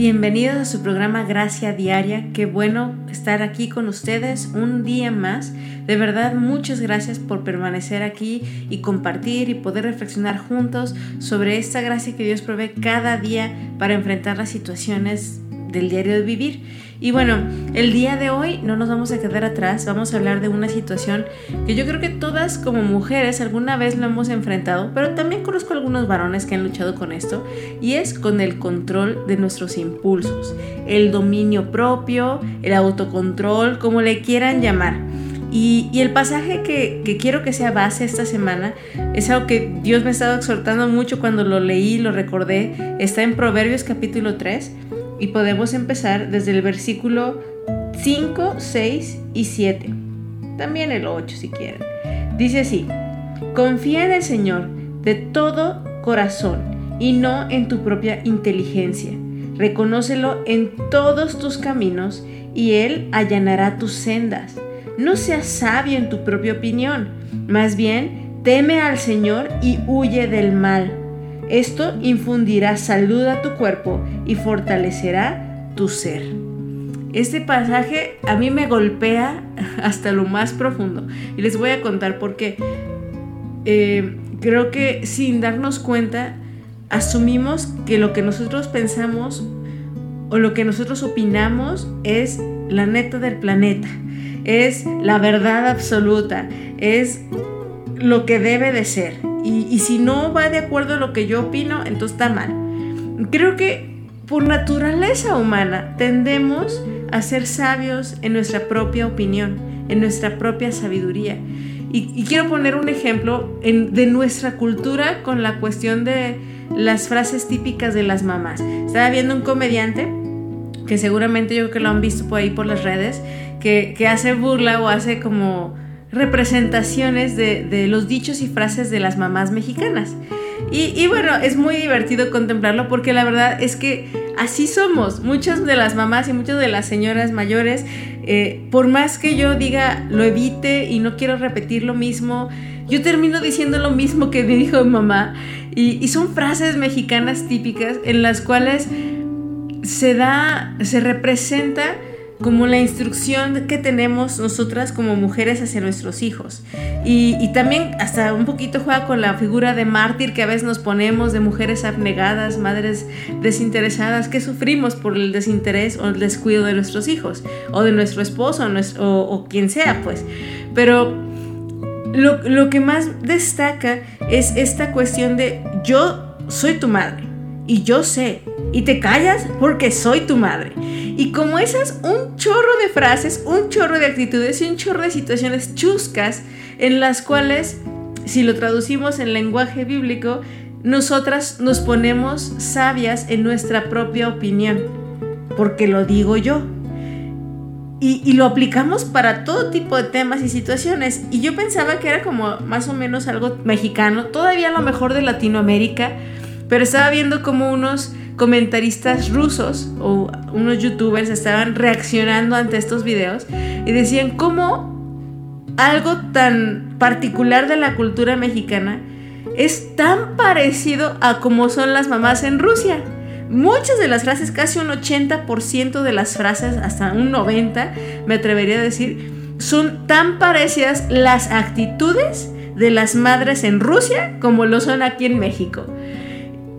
Bienvenidos a su programa Gracia Diaria. Qué bueno estar aquí con ustedes un día más. De verdad, muchas gracias por permanecer aquí y compartir y poder reflexionar juntos sobre esta gracia que Dios provee cada día para enfrentar las situaciones del diario de vivir. Y bueno, el día de hoy no nos vamos a quedar atrás, vamos a hablar de una situación que yo creo que todas como mujeres alguna vez lo hemos enfrentado, pero también conozco algunos varones que han luchado con esto, y es con el control de nuestros impulsos, el dominio propio, el autocontrol, como le quieran llamar. Y, el pasaje que, que, quiero que sea base esta semana es algo que Dios me ha estado exhortando mucho cuando lo leí, lo recordé, está en Proverbios capítulo 3 y podemos empezar desde el versículo 5, 6 y 7. También el 8 si quieren. Dice así, confía en el Señor de todo corazón y no en tu propia inteligencia. Reconócelo en todos tus caminos y Él allanará tus sendas. No seas sabio en tu propia opinión, más bien teme al Señor y huye del mal. Esto infundirá salud a tu cuerpo y fortalecerá tu ser. Este pasaje a mí me golpea hasta lo más profundo y les voy a contar por qué. Eh, creo que sin darnos cuenta asumimos que lo que nosotros pensamos o lo que nosotros opinamos es la neta del planeta, es la verdad absoluta, es lo que debe de ser. Y, si no va de acuerdo a lo que yo opino, entonces está mal. Creo que por naturaleza humana tendemos a ser sabios en nuestra propia opinión, en nuestra propia sabiduría. Y, quiero poner un ejemplo de nuestra cultura con la cuestión de las frases típicas de las mamás. Estaba viendo un comediante que seguramente yo creo que lo han visto por ahí por las redes, que, que hace burla o hace como representaciones de, los dichos y frases de las mamás mexicanas. Y, bueno, es muy divertido contemplarlo porque la verdad es que así somos. Muchas de las mamás y muchas de las señoras mayores, eh, por más que yo diga lo evite y no quiero repetir lo mismo, yo termino diciendo lo mismo que me dijo mamá. Y, y son frases mexicanas típicas en las cuales se da, se representa como la instrucción que tenemos nosotras como mujeres hacia nuestros hijos. Y, también hasta un poquito juega con la figura de mártir que a veces nos ponemos de mujeres abnegadas, madres desinteresadas, que sufrimos por el desinterés o el descuido de nuestros hijos, o de nuestro esposo, o, o, quien sea, pues. Pero lo, lo que más destaca es esta cuestión de yo soy tu madre y yo sé, y te callas porque soy tu madre. Y como esas, un chorro de frases, un chorro de actitudes y un chorro de situaciones chuscas en las cuales, si lo traducimos en lenguaje bíblico, nosotras nos ponemos sabias en nuestra propia opinión, porque lo digo yo. Y, lo aplicamos para todo tipo de temas y situaciones. Y yo pensaba que era como más o menos algo mexicano, todavía lo mejor de Latinoamérica, pero estaba viendo como unos comentaristas rusos o unos youtubers estaban reaccionando ante estos videos y decían cómo algo tan particular de la cultura mexicana es tan parecido a como son las mamás en Rusia. Muchas de las frases, casi un 80% de las frases, hasta un 90%, me atrevería a decir, son tan parecidas las actitudes de las madres en Rusia como lo son aquí en México.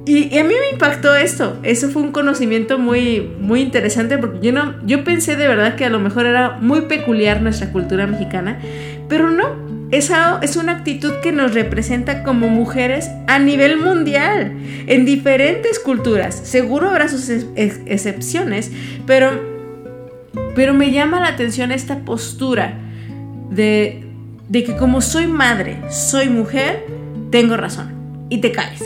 Y, a mí me impactó esto. Eso fue un conocimiento muy, muy interesante porque yo, no, yo pensé de verdad que a lo mejor era muy peculiar nuestra cultura mexicana, pero no. Esa es una actitud que nos representa como mujeres a nivel mundial, en diferentes culturas. Seguro habrá sus excepciones, pero, pero me llama la atención esta postura de, de que como soy madre, soy mujer, tengo razón y te caes.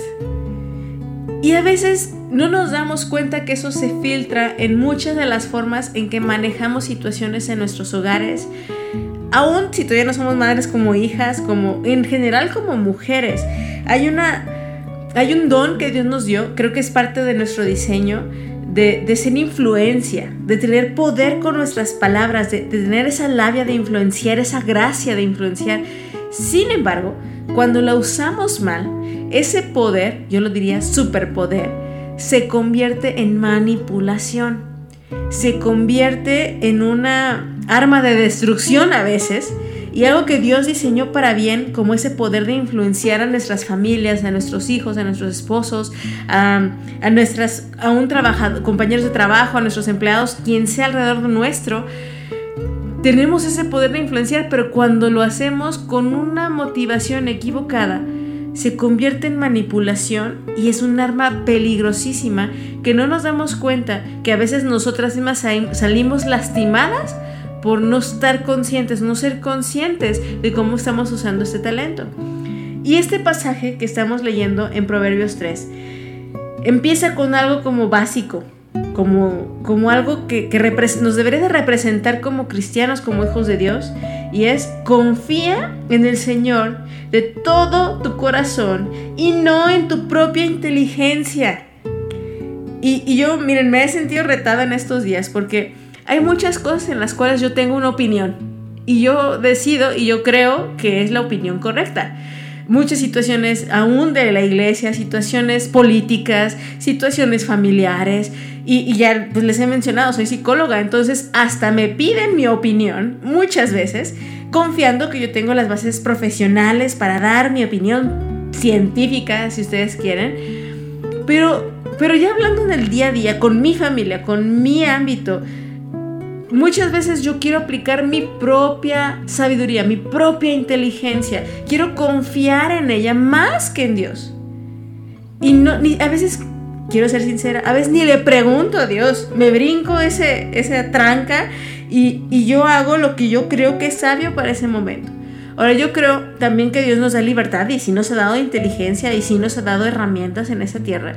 Y a veces no nos damos cuenta que eso se filtra en muchas de las formas en que manejamos situaciones en nuestros hogares, aún si todavía no somos madres como hijas, como en general como mujeres. Hay una hay un don que Dios nos dio, creo que es parte de nuestro diseño, de, ser influencia, de tener poder con nuestras palabras, de, de tener esa labia de influenciar, esa gracia de influenciar. Sin embargo, cuando la usamos mal, ese poder, yo lo diría superpoder, se convierte en manipulación, se convierte en una arma de destrucción a veces y algo que Dios diseñó para bien, como ese poder de influenciar a nuestras familias, a nuestros hijos, a nuestros esposos, a, nuestras, a un compañeros de trabajo, a nuestros empleados, quien sea alrededor de nuestro. Tenemos ese poder de influenciar, pero cuando lo hacemos con una motivación equivocada, se convierte en manipulación y es un arma peligrosísima que no nos damos cuenta que a veces nosotras mismas salimos lastimadas por no estar conscientes, no ser conscientes de cómo estamos usando este talento. Y este pasaje que estamos leyendo en Proverbios 3 empieza con algo como básico, como, como algo que, nos debería de representar como cristianos, como hijos de Dios, y es confía en el Señor de todo tu corazón y no en tu propia inteligencia. Y, y yo, miren, me he sentido retada en estos días porque hay muchas cosas en las cuales yo tengo una opinión y yo decido y yo creo que es la opinión correcta. Muchas situaciones aún de la iglesia, situaciones políticas, situaciones familiares y, ya pues les he mencionado, soy psicóloga, entonces hasta me piden mi opinión muchas veces confiando que yo tengo las bases profesionales para dar mi opinión científica, si ustedes quieren. Pero, pero ya hablando en el día a día, con mi familia, con mi ámbito, Muchas veces yo quiero aplicar mi propia sabiduría, mi propia inteligencia. Quiero confiar en ella más que en Dios. Y no, a veces, quiero ser sincera, a veces ni le pregunto a Dios. Me brinco ese, esa tranca y, y yo hago lo que yo creo que es sabio para ese momento. Ahora yo creo también que Dios nos da libertad y si nos ha dado inteligencia y si nos ha dado herramientas en esta tierra.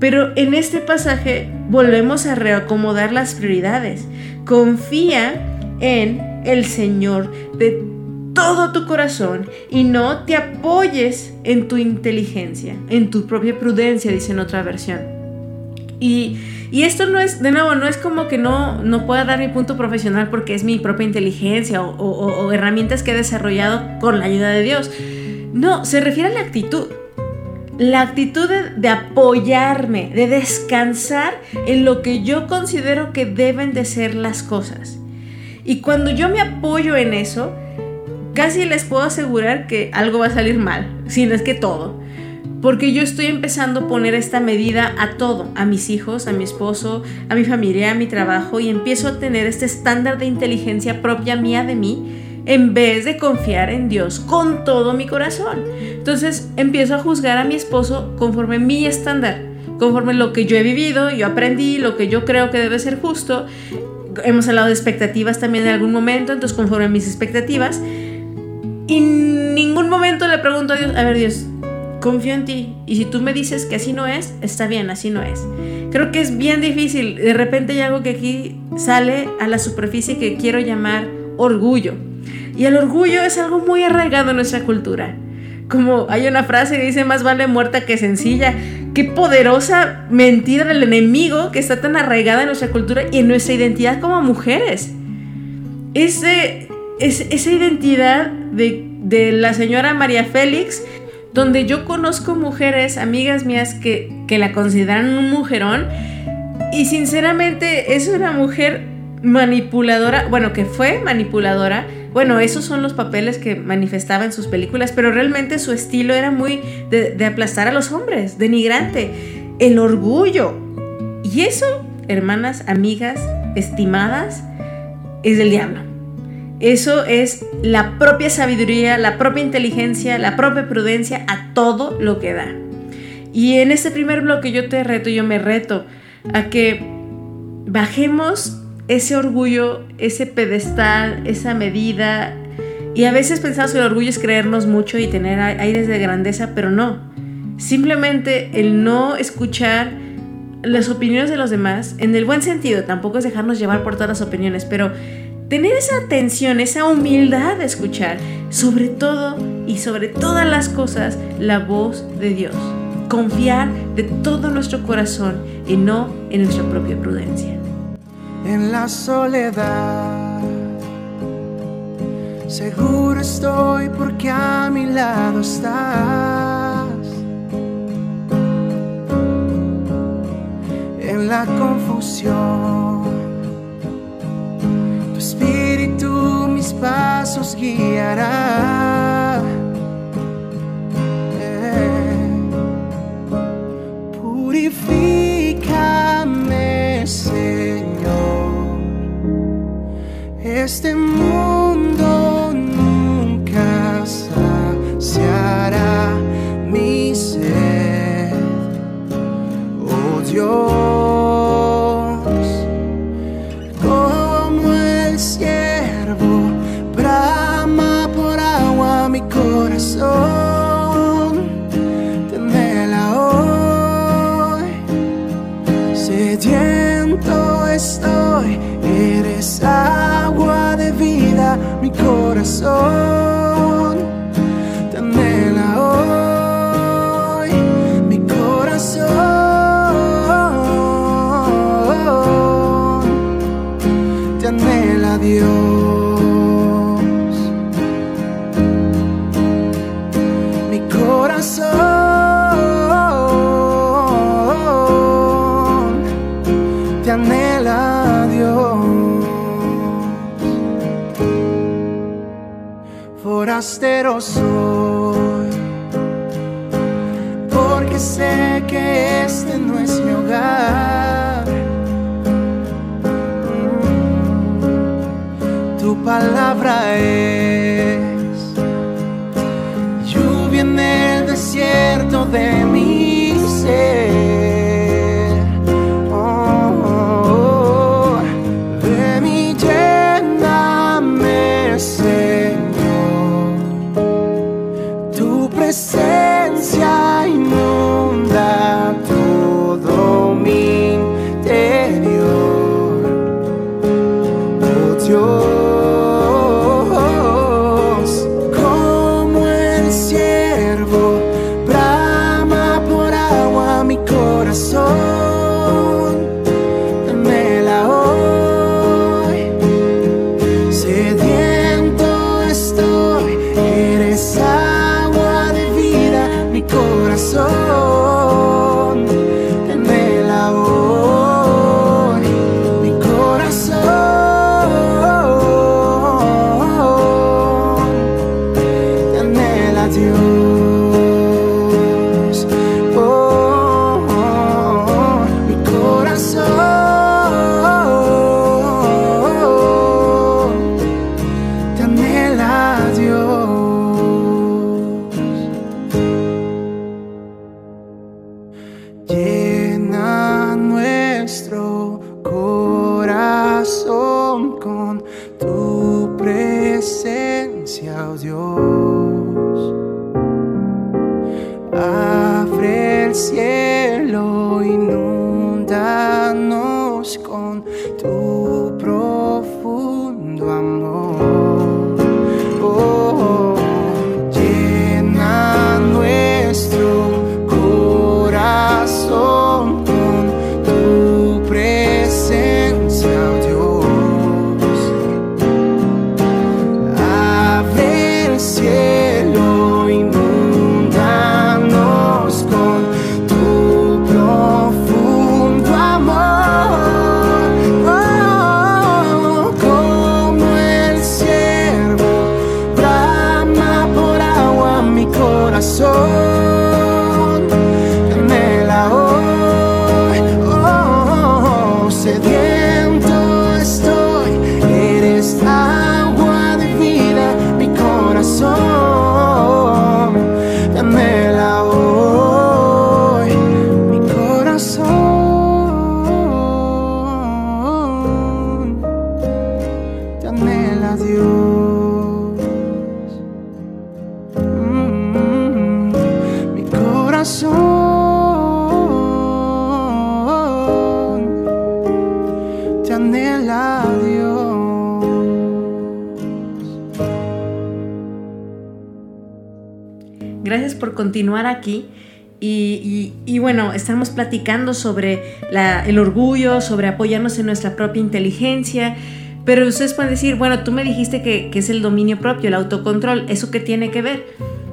Pero en este pasaje volvemos a reacomodar las prioridades. Confía en el Señor de todo tu corazón y no te apoyes en tu inteligencia, en tu propia prudencia, dice en otra versión. Y, esto no es, de nuevo, no es como que no, no pueda dar mi punto profesional porque es mi propia inteligencia o herramientas que he desarrollado con la ayuda de Dios. No, se refiere a la actitud la actitud de, apoyarme, de descansar en lo que yo considero que deben de ser las cosas. Y cuando yo me apoyo en eso, casi les puedo asegurar que algo va a salir mal, si no es que todo. Porque yo estoy empezando a poner esta medida a todo, a mis hijos, a mi esposo, a mi familia, a mi trabajo, y empiezo a tener este estándar de inteligencia propia mía de mí en vez de confiar en Dios con todo mi corazón. Entonces empiezo a juzgar a mi esposo conforme mi estándar, conforme lo que yo he vivido, yo aprendí, lo que yo creo que debe ser justo. Hemos hablado de expectativas también en algún momento, entonces conforme mis expectativas. Y en ningún momento le pregunto a Dios, a ver Dios, confío en ti. Y si tú me dices que así no es, está bien, así no es. Creo que es bien difícil. De repente hay algo que aquí sale a la superficie que quiero llamar orgullo. Y el orgullo es algo muy arraigado en nuestra cultura. Como hay una frase que dice, más vale muerta que sencilla. Qué poderosa mentira del enemigo que está tan arraigada en nuestra cultura y en nuestra identidad como mujeres. Ese, esa identidad de, de la señora María Félix, donde yo conozco mujeres, amigas mías, que, que la consideran un mujerón. Y sinceramente es una mujer manipuladora, bueno, que fue manipuladora, bueno, esos son los papeles que manifestaba en sus películas, pero realmente su estilo era muy de, aplastar a los hombres, denigrante, el orgullo. Y eso, hermanas, amigas, estimadas, es del diablo. Eso es la propia sabiduría, la propia inteligencia, la propia prudencia a todo lo que da. Y en este primer bloque yo te reto, yo me reto a que bajemos ese orgullo, ese pedestal, esa medida. Y a veces pensamos que el orgullo es creernos mucho y tener aires de grandeza, pero no. Simplemente el no escuchar las opiniones de los demás, en el buen sentido, tampoco es dejarnos llevar por todas las opiniones, pero tener esa atención, esa humildad de escuchar, sobre todo y sobre todas las cosas, la voz de Dios. Confiar de todo nuestro corazón y no en nuestra propia prudencia en la soledad. Seguro estoy porque a mi lado estás. En la confusión, tu espíritu mis pasos guiará. Eh, purifica este mundo. corazón te anhela hoy, mi corazón te anhela Dios. porque sé que este no es mi hogar. Mm. Tu palabra es lluvia en el desierto de continuar aquí. Y, y, y, bueno, estamos platicando sobre la, el orgullo, sobre apoyarnos en nuestra propia inteligencia, pero ustedes pueden decir, bueno, tú me dijiste que, que es el dominio propio, el autocontrol, ¿eso qué tiene que ver?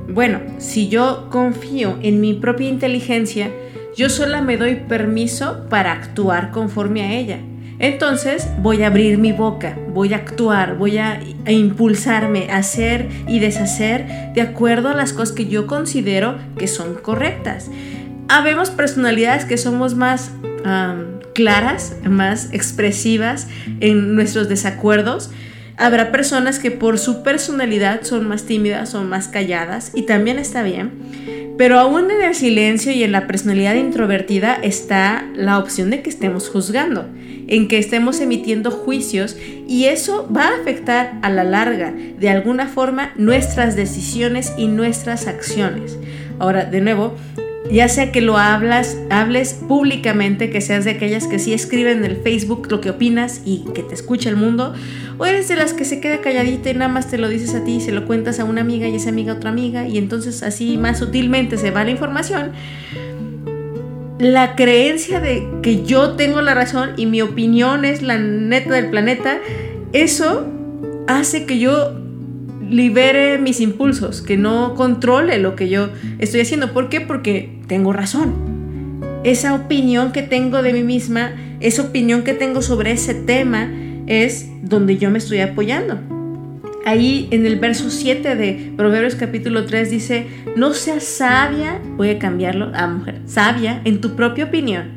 Bueno, si yo confío en mi propia inteligencia, yo sola me doy permiso para actuar conforme a ella. Entonces voy a abrir mi boca, voy a actuar, voy a, impulsarme a hacer y deshacer de acuerdo a las cosas que yo considero que son correctas. Habemos personalidades que somos más claras, más expresivas en nuestros desacuerdos. Habrá personas que por su personalidad son más tímidas, son más calladas y también está bien. Pero aún en el silencio y en la personalidad introvertida está la opción de que estemos juzgando, en que estemos emitiendo juicios y eso va a afectar a la larga, de alguna forma, nuestras decisiones y nuestras acciones. Ahora, de nuevo, ya sea que lo hablas, hables públicamente, que seas de aquellas que sí escriben en el Facebook lo que opinas y que te escucha el mundo, o eres de las que se queda calladita y nada más te lo dices a ti y se lo cuentas a una amiga y esa amiga a otra amiga y entonces así más sutilmente se va la información. La creencia de que yo tengo la razón y mi opinión es la neta del planeta, eso hace que yo libere mis impulsos, que no controle lo que yo estoy haciendo. ¿Por qué? Porque tengo razón. Esa opinión que tengo de mí misma, esa opinión que tengo sobre ese tema, es donde yo me estoy apoyando. Ahí en el verso 7 de Proverbios capítulo 3 dice, no seas sabia, voy a cambiarlo a mujer, sabia en tu propia opinión,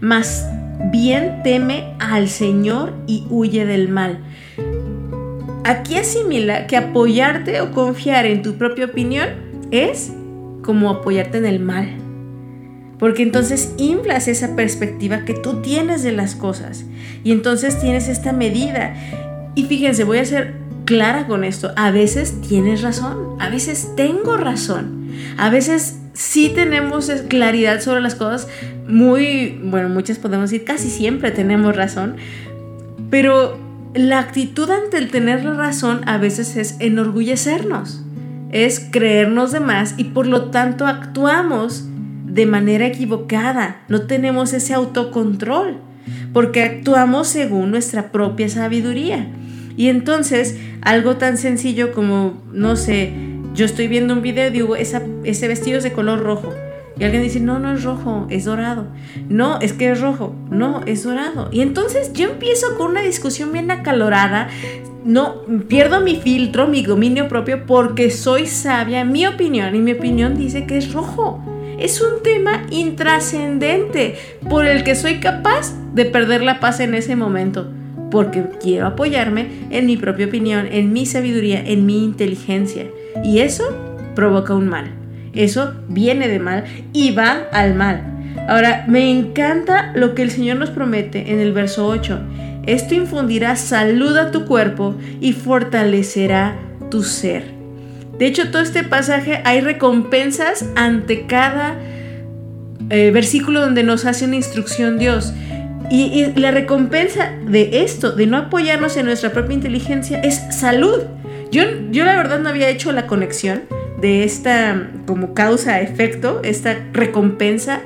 mas bien teme al Señor y huye del mal. Aquí asimila que apoyarte o confiar en tu propia opinión es como apoyarte en el mal. Porque entonces inflas esa perspectiva que tú tienes de las cosas. Y entonces tienes esta medida. Y fíjense, voy a ser clara con esto. A veces tienes razón. A veces tengo razón. A veces sí tenemos claridad sobre las cosas. Muy, bueno, muchas podemos decir, casi siempre tenemos razón. Pero la actitud ante el tener la razón a veces es enorgullecernos, es creernos de más y por lo tanto actuamos de manera equivocada, no tenemos ese autocontrol, porque actuamos según nuestra propia sabiduría. Y entonces, algo tan sencillo como, no sé, yo estoy viendo un video y digo, ese vestido es de color rojo. Y alguien dice, no, no es rojo, es dorado. No, es que es rojo. No, es dorado. Y entonces yo empiezo con una discusión bien acalorada. No, pierdo mi filtro, mi dominio propio porque soy sabia, mi opinión. Y mi opinión dice que es rojo. Es un tema intrascendente por el que soy capaz de perder la paz en ese momento. Porque quiero apoyarme en mi propia opinión, en mi sabiduría, en mi inteligencia. Y eso provoca un mal. Eso viene de mal y va al mal. Ahora, me encanta lo que el Señor nos promete en el verso 8. Esto infundirá salud a tu cuerpo y fortalecerá tu ser. De hecho, todo este pasaje hay recompensas ante cada eh, versículo donde nos hace una instrucción Dios. Y, la recompensa de esto, de no apoyarnos en nuestra propia inteligencia, es salud. Yo, yo la verdad no había hecho la conexión de esta como causa-efecto, esta recompensa,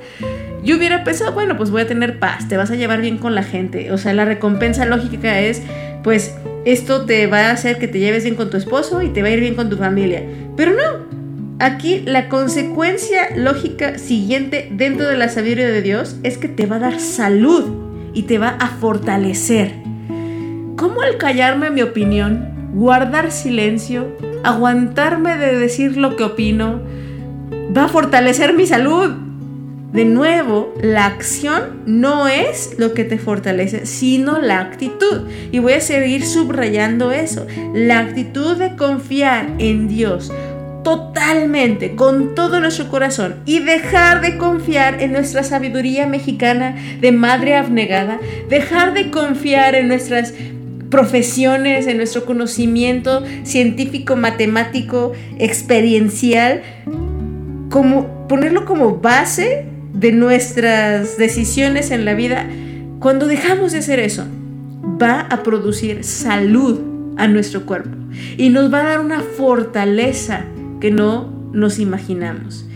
yo hubiera pensado, bueno, pues voy a tener paz, te vas a llevar bien con la gente. O sea, la recompensa lógica es, pues esto te va a hacer que te lleves bien con tu esposo y te va a ir bien con tu familia. Pero no, aquí la consecuencia lógica siguiente dentro de la sabiduría de Dios es que te va a dar salud y te va a fortalecer. ¿Cómo al callarme mi opinión, guardar silencio, aguantarme de decir lo que opino, va a fortalecer mi salud. De nuevo, la acción no es lo que te fortalece, sino la actitud. Y voy a seguir subrayando eso. La actitud de confiar en Dios totalmente, con todo nuestro corazón, y dejar de confiar en nuestra sabiduría mexicana de madre abnegada, dejar de confiar en nuestras profesiones, en nuestro conocimiento científico, matemático, experiencial, como ponerlo como base de nuestras decisiones en la vida, cuando dejamos de hacer eso, va a producir salud a nuestro cuerpo y nos va a dar una fortaleza que no nos imaginamos.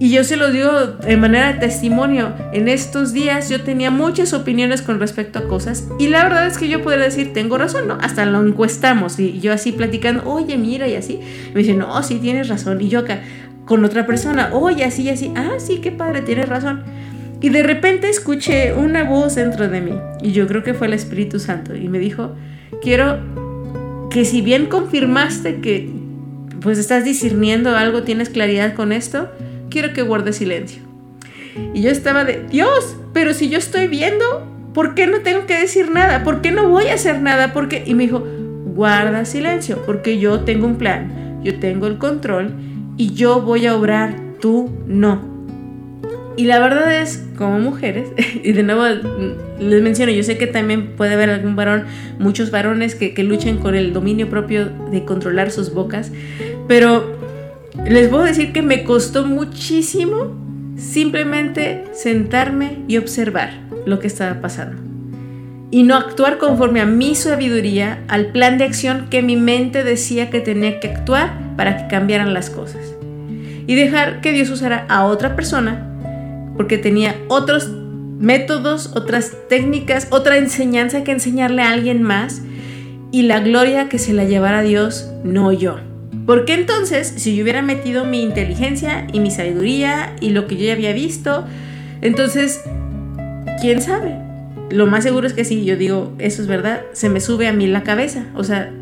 Y yo se lo digo de manera de testimonio. En estos días yo tenía muchas opiniones con respecto a cosas y la verdad es que yo podría decir, tengo razón, ¿no? Hasta lo encuestamos y yo así platicando, oye, mira y así. Me dice, no, sí tienes razón. Y yo acá, con otra persona, oye, así y así, ah, sí, qué padre, tienes razón. Y de repente escuché una voz dentro de mí y yo creo que fue el Espíritu Santo y me dijo, quiero que si bien confirmaste que pues estás discerniendo algo, tienes claridad con esto, quiero que guardes silencio. Y yo estaba de, Dios, pero si yo estoy viendo, ¿por qué no tengo que decir nada? ¿Por qué no voy a hacer nada? porque Y me dijo, guarda silencio, porque yo tengo un plan, yo tengo el control y yo voy a obrar, tú no. Y la verdad es, como mujeres, y de nuevo les menciono, yo sé que también puede haber algún varón, muchos varones que, que con el dominio propio de controlar sus bocas, pero les puedo decir que me costó muchísimo simplemente sentarme y observar lo que estaba pasando. Y no actuar conforme a mi sabiduría, al plan de acción que mi mente decía que tenía que actuar para que cambiaran las cosas. Y dejar que Dios usara a otra persona porque tenía otros métodos, otras técnicas, otra enseñanza que enseñarle a alguien más y la gloria que se la llevara Dios, no yo. Porque entonces, si yo hubiera metido mi inteligencia y mi sabiduría y lo que yo ya había visto, entonces, ¿quién sabe? Lo más seguro es que si yo digo, eso es verdad, se me sube a mí la cabeza. O sea,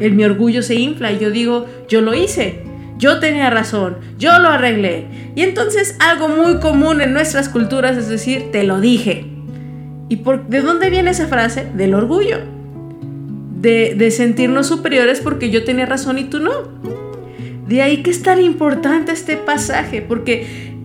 el, mi orgullo se infla y yo digo, yo lo hice, yo tenía razón, yo lo arreglé. Y entonces algo muy común en nuestras culturas es decir, te lo dije. ¿Y por, de dónde viene esa frase? Del orgullo de, sentirnos superiores porque yo tenía razón y tú no. De ahí que es tan importante este pasaje, porque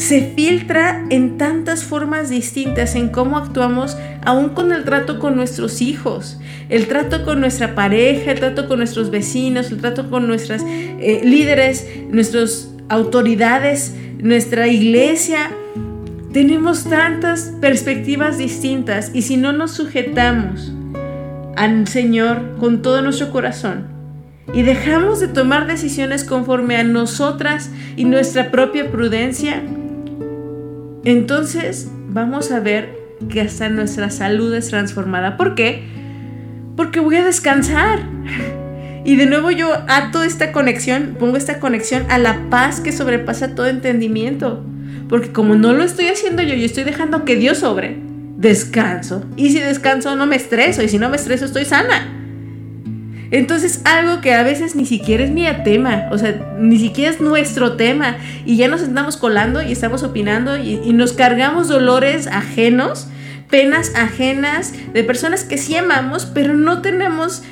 se filtra en tantas formas distintas en cómo actuamos, aún con el trato con nuestros hijos, el trato con nuestra pareja, el trato con nuestros vecinos, el trato con nuestras eh, líderes, nuestras autoridades, nuestra iglesia. Tenemos tantas perspectivas distintas y si no nos sujetamos al Señor con todo nuestro corazón y dejamos de tomar decisiones conforme a nosotras y nuestra propia prudencia, entonces vamos a ver que hasta nuestra salud es transformada. ¿Por qué? Porque voy a descansar. Y de nuevo yo ato esta conexión, pongo esta conexión a la paz que sobrepasa todo entendimiento. Porque como no lo estoy haciendo yo, yo estoy dejando que Dios sobre descanso. Y si descanso no me estreso. Y si no me estreso estoy sana. Entonces algo que a veces ni siquiera es mi tema, o sea, ni siquiera es nuestro tema. Y ya nos estamos colando y estamos opinando y, y nos cargamos dolores ajenos, penas ajenas de personas que sí amamos, pero no tenemos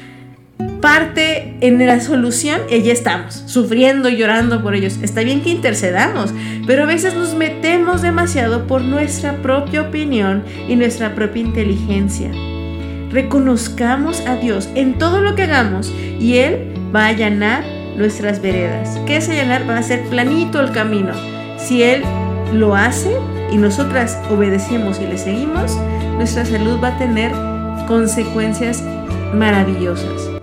parte en la solución y allí estamos, sufriendo y llorando por ellos. Está bien que intercedamos, pero a veces nos metemos demasiado por nuestra propia opinión y nuestra propia inteligencia. Reconozcamos a Dios en todo lo que hagamos y Él va a allanar nuestras veredas. ¿Qué es allanar? Va a ser planito el camino. Si Él lo hace y nosotras obedecemos y le seguimos, nuestra salud va a tener consecuencias maravillosas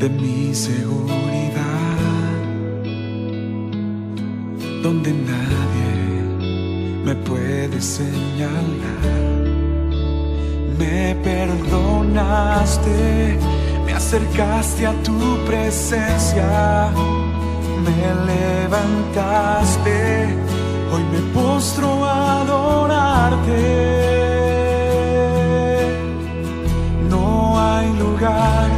de mi seguridad, donde nadie me puede señalar me perdonaste, me acercaste a tu presencia, me levantaste, hoy me postro a adorarte. No hay lugar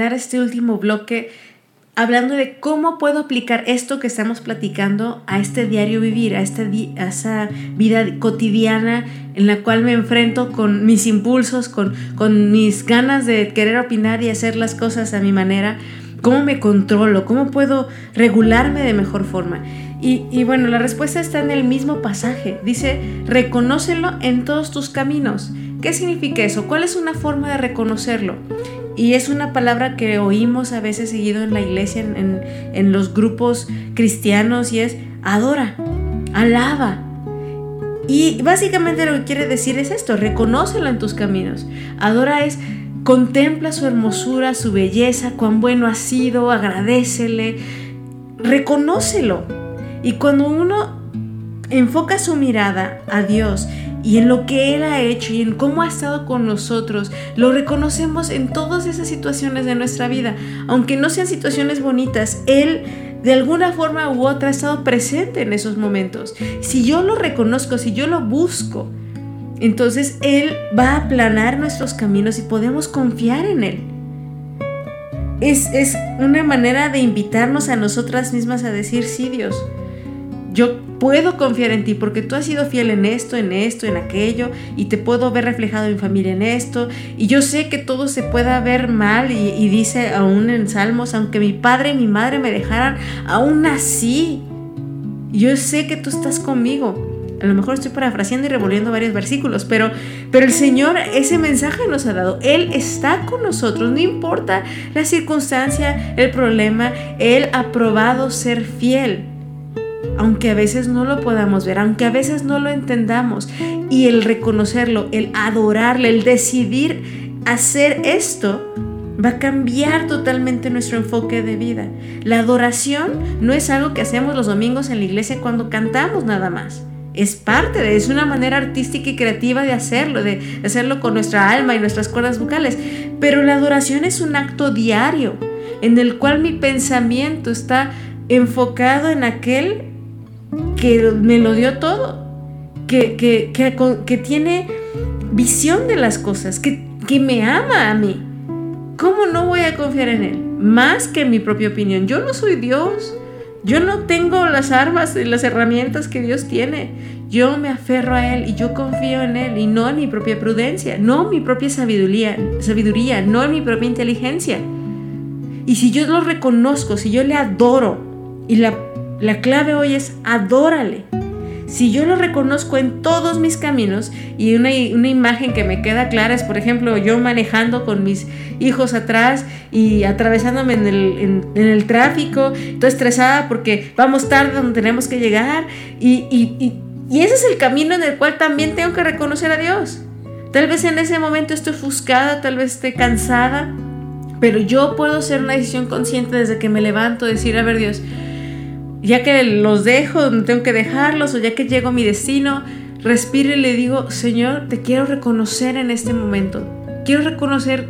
Este último bloque hablando de cómo puedo aplicar esto que estamos platicando a este diario vivir, a, esta esa vida cotidiana en la cual me enfrento con mis impulsos, con, con mis ganas de querer opinar y hacer las cosas a mi manera. ¿Cómo me controlo? ¿Cómo puedo regularme de mejor forma? Y, y, bueno, la respuesta está en el mismo pasaje. Dice, reconócelo en todos tus caminos. ¿Qué significa eso? ¿Cuál es una forma de reconocerlo? Y es una palabra que oímos a veces seguido en la iglesia, en, los grupos cristianos, y es adora, alaba. Y básicamente lo que quiere decir es esto, reconócelo en tus caminos. Adora es contempla su hermosura, su belleza, cuán bueno ha sido, agradecele, reconócelo. Y cuando uno enfoca su mirada a Dios y en lo que Él ha hecho y en cómo ha estado con nosotros, lo reconocemos en todas esas situaciones de nuestra vida. Aunque no sean situaciones bonitas, Él de alguna forma u otra ha estado presente en esos momentos. Si yo lo reconozco, si yo lo busco, entonces Él va a aplanar nuestros caminos y podemos confiar en Él. Es, es una manera de invitarnos a nosotras mismas a decir, sí Dios, yo puedo confiar en ti porque tú has sido fiel en esto, en esto, en aquello y te puedo ver reflejado en mi familia en esto y yo sé que todo se pueda ver mal y, dice aún en Salmos, aunque mi padre y mi madre me dejaran, aún así, yo sé que tú estás conmigo. A lo mejor estoy parafraseando y revolviendo varios versículos, pero, pero el Señor ese mensaje nos ha dado. Él está con nosotros, no importa la circunstancia, el problema, Él ha probado ser fiel aunque a veces no lo podamos ver, aunque a veces no lo entendamos. Y el reconocerlo, el adorarle, el decidir hacer esto, va a cambiar totalmente nuestro enfoque de vida. La adoración no es algo que hacemos los domingos en la iglesia cuando cantamos nada más. Es parte de, es una manera artística y creativa de hacerlo, de hacerlo con nuestra alma y nuestras cuerdas vocales. Pero la adoración es un acto diario en el cual mi pensamiento está enfocado en aquel que me lo dio todo, que, que, que, tiene visión de las cosas, que, que me ama a mí. ¿Cómo no voy a confiar en Él? Más que en mi propia opinión. Yo no soy Dios. Yo no tengo las armas y las herramientas que Dios tiene. Yo me aferro a Él y yo confío en Él y no en mi propia prudencia, no en mi propia sabiduría, sabiduría no en mi propia inteligencia. Y si yo lo reconozco, si yo le adoro y la la clave hoy es adórale. Si yo lo reconozco en todos mis caminos y una, imagen que me queda clara es, por ejemplo, yo manejando con mis hijos atrás y atravesándome en el, en, el tráfico, estoy estresada porque vamos tarde donde tenemos que llegar y, y, y ese es el camino en el cual también tengo que reconocer a Dios. Tal vez en ese momento estoy ofuscada, tal vez esté cansada, pero yo puedo hacer una decisión consciente desde que me levanto, decir, a ver Dios, ya que los dejo donde tengo que dejarlos o ya que llego a mi destino, respiro y le digo, Señor, te quiero reconocer en este momento. Quiero reconocer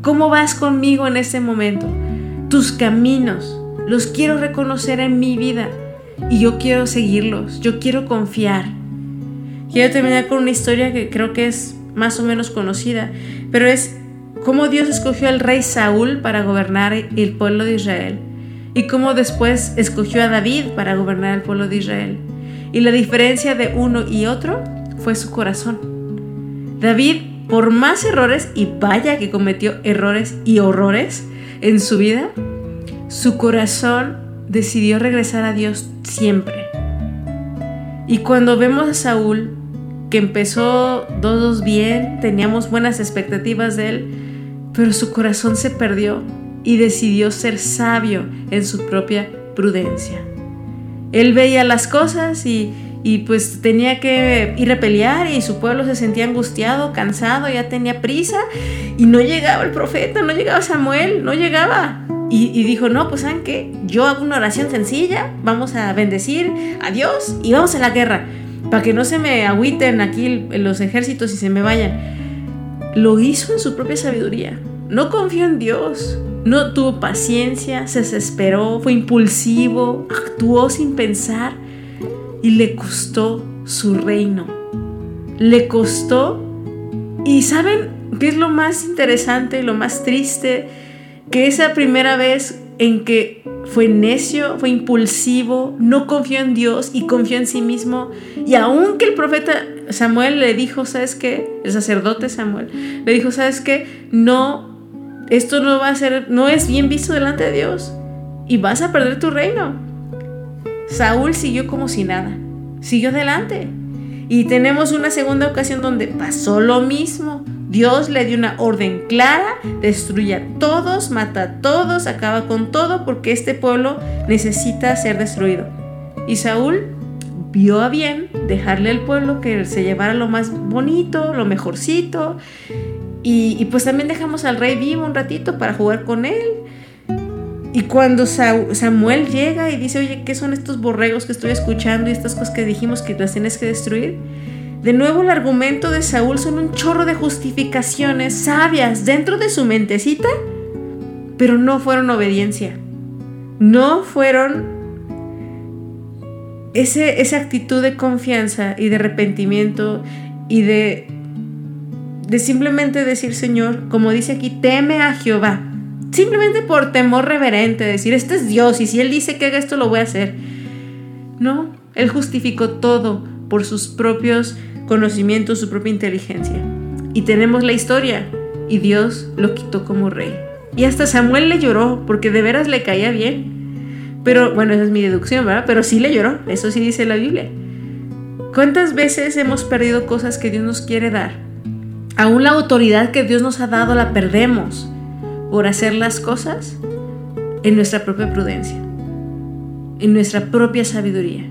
cómo vas conmigo en este momento. Tus caminos, los quiero reconocer en mi vida y yo quiero seguirlos, yo quiero confiar. Quiero terminar con una historia que creo que es más o menos conocida, pero es cómo Dios escogió al rey Saúl para gobernar el pueblo de Israel y cómo después escogió a David para gobernar el pueblo de Israel. Y la diferencia de uno y otro fue su corazón. David, por más errores, y vaya que cometió errores y horrores en su vida, su corazón decidió regresar a Dios siempre. Y cuando vemos a Saúl, que empezó todos bien, teníamos buenas expectativas de él, pero su corazón se perdió y decidió ser sabio en su propia prudencia. Él veía las cosas y, pues tenía que ir a pelear y su pueblo se sentía angustiado, cansado, ya tenía prisa y no llegaba el profeta, no llegaba Samuel, no llegaba. Y, y, dijo, no, pues saben que yo hago una oración sencilla, vamos a bendecir a Dios y vamos a la guerra. para que no se me agüiten aquí los ejércitos y se me vayan. Lo hizo en su propia sabiduría. No confió en Dios, no tuvo paciencia, se desesperó, fue impulsivo, actuó sin pensar y le costó su reino. Le costó. Y ¿saben qué es lo más interesante, lo más triste? Que esa primera vez en que fue necio, fue impulsivo, no confió en Dios y confió en sí mismo. Y aunque el profeta Samuel le dijo, ¿sabes qué? El sacerdote Samuel le dijo, ¿sabes qué? No, esto no va a ser, no es bien visto delante de Dios y vas a perder tu reino. Saúl siguió como si nada, siguió adelante. Y tenemos una segunda ocasión donde pasó lo mismo. Dios le dio una orden clara, destruye a todos, mata a todos, acaba con todo porque este pueblo necesita ser destruido. Y Saúl vio a bien dejarle al pueblo que se llevara lo más bonito, lo mejorcito. Y, pues también dejamos al rey vivo un ratito para jugar con él. Y cuando Samuel llega y dice, oye, ¿qué son estos borregos que estoy escuchando y estas cosas que dijimos que las tienes que destruir? De nuevo el argumento de Saúl son un chorro de justificaciones sabias dentro de su mentecita, pero no fueron obediencia. No fueron ese, esa actitud de confianza y de arrepentimiento y de, de simplemente decir, Señor, como dice aquí, teme a Jehová. Simplemente por temor reverente, decir, este es Dios y si Él dice que haga esto, lo voy a hacer. No, Él justificó todo por sus propios conocimientos, su propia inteligencia. Y tenemos la historia, y Dios lo quitó como rey. Y hasta Samuel le lloró, porque de veras le caía bien. Pero bueno, esa es mi deducción, ¿verdad? Pero sí le lloró, eso sí dice la Biblia. ¿Cuántas veces hemos perdido cosas que Dios nos quiere dar? Aún la autoridad que Dios nos ha dado la perdemos por hacer las cosas en nuestra propia prudencia, en nuestra propia sabiduría.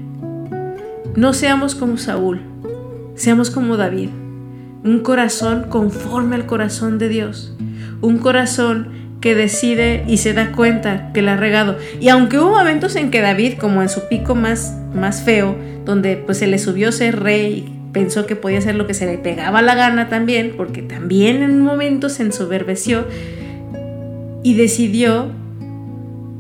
No seamos como Saúl, seamos como David, un corazón conforme al corazón de Dios, un corazón que decide y se da cuenta que la ha regado. Y aunque hubo momentos en que David, como en su pico más, más feo, donde pues se le subió ser rey, pensó que podía hacer lo que se le pegaba la gana también, porque también en un momento se ensoberbeció y decidió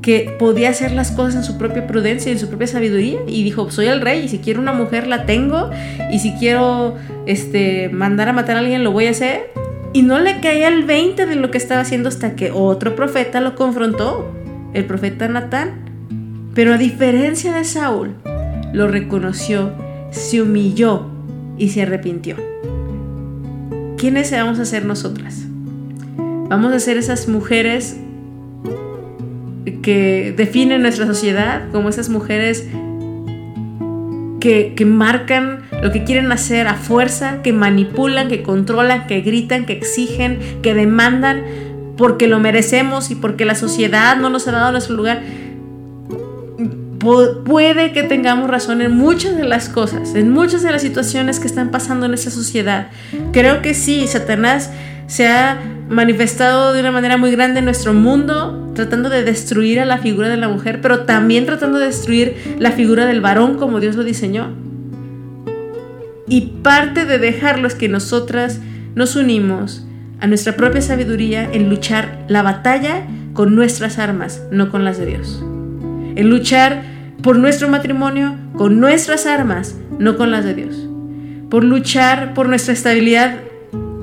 que podía hacer las cosas en su propia prudencia y en su propia sabiduría y dijo, soy el rey y si quiero una mujer la tengo y si quiero este, mandar a matar a alguien lo voy a hacer. Y no le caía el 20 de lo que estaba haciendo hasta que otro profeta lo confrontó, el profeta Natán. Pero a diferencia de Saúl, lo reconoció, se humilló y se arrepintió. ¿Quiénes vamos a ser nosotras? Vamos a ser esas mujeres que definen nuestra sociedad, como esas mujeres que, que, marcan lo que quieren hacer a fuerza, que manipulan, que controlan, que gritan, que exigen, que demandan porque lo merecemos y porque la sociedad no nos ha dado nuestro lugar. Puede que tengamos razón en muchas de las cosas, en muchas de las situaciones que están pasando en esta sociedad. Creo que sí, Satanás se ha manifestado de una manera muy grande en nuestro mundo, tratando de destruir a la figura de la mujer, pero también tratando de destruir la figura del varón como Dios lo diseñó. Y parte de dejarlo es que nosotras nos unimos a nuestra propia sabiduría en luchar la batalla con nuestras armas, no con las de Dios. En luchar por nuestro matrimonio con nuestras armas, no con las de Dios. Por luchar por nuestra estabilidad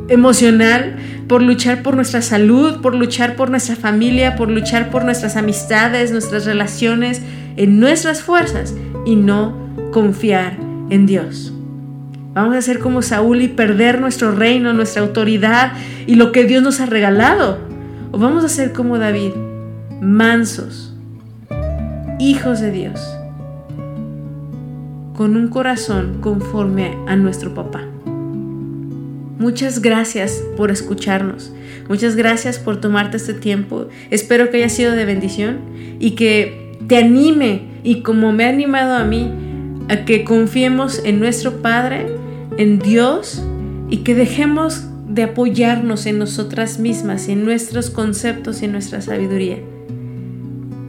emocional, por luchar por nuestra salud, por luchar por nuestra familia, por luchar por nuestras amistades, nuestras relaciones, en nuestras fuerzas y no confiar en Dios. Vamos a ser como Saúl y perder nuestro reino, nuestra autoridad y lo que Dios nos ha regalado. O vamos a ser como David, mansos, hijos de Dios, con un corazón conforme a nuestro papá. Muchas gracias por escucharnos. Muchas gracias por tomarte este tiempo. Espero que haya sido de bendición y que te anime y como me ha animado a mí a que confiemos en nuestro Padre, en Dios y que dejemos de apoyarnos en nosotras mismas, en nuestros conceptos y en nuestra sabiduría.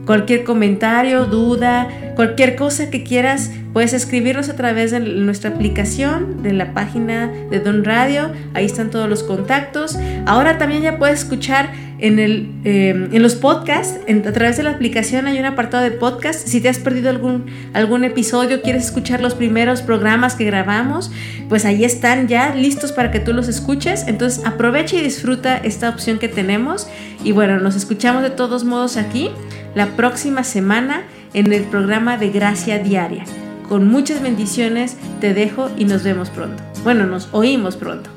Cualquier comentario, duda, cualquier cosa que quieras, puedes escribirnos a través de nuestra aplicación, de la página de Don Radio. Ahí están todos los contactos. Ahora también ya puedes escuchar en, el, eh, en los podcasts, a través de la aplicación hay un apartado de podcast. Si te has perdido algún, algún episodio, quieres escuchar los primeros programas que grabamos, pues ahí están ya listos para que tú los escuches. Entonces aprovecha y disfruta esta opción que tenemos. Y bueno, nos escuchamos de todos modos aquí la próxima semana en el programa de Gracia Diaria. Con muchas bendiciones te dejo y nos vemos pronto. Bueno, nos oímos pronto.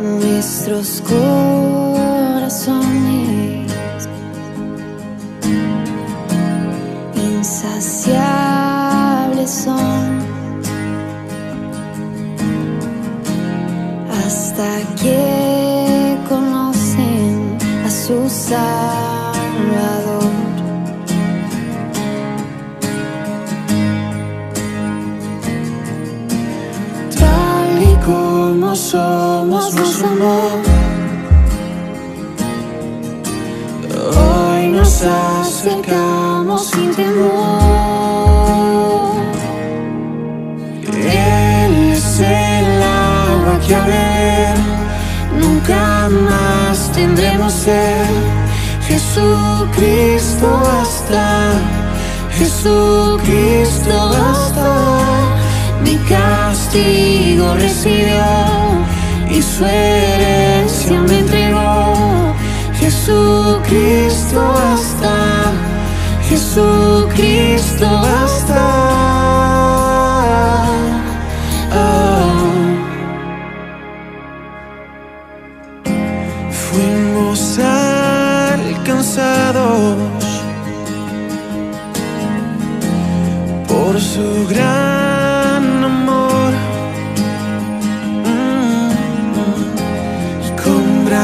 Nuestros corazones Jesucristo basta, Jesucristo basta mi castigo recibió y su herencia me entregó. Jesucristo basta, Jesucristo basta. Oh. Fuimos alcanzados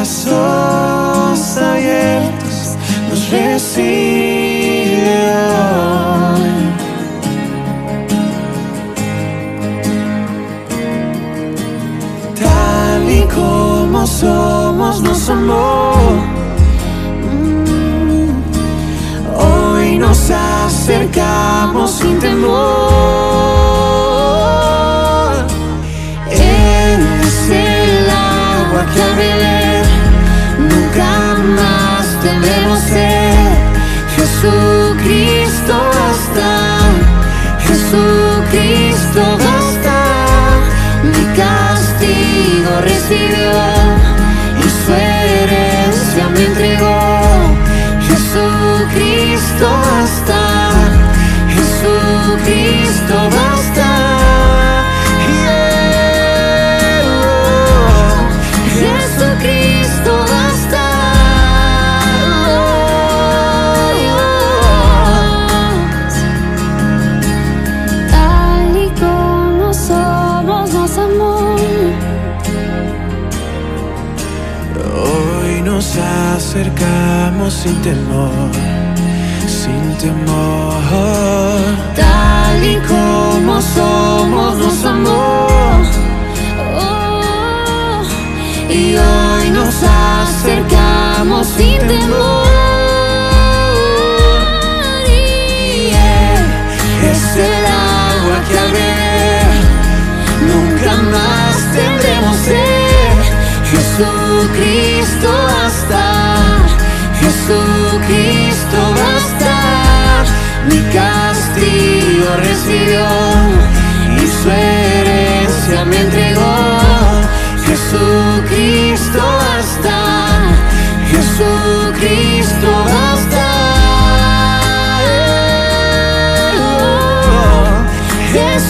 brazos abiertos nos recibe hoy. Tal y como somos nos amó. Mm. Hoy nos acercamos sin temor. Jesucristo basta, Jesucristo basta. acercamos sin temor, sin temor. Y es el agua que al nunca más tendremos sed. Jesucristo Jesucristo basta, mi castigo recibió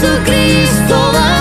Jesucristo basta.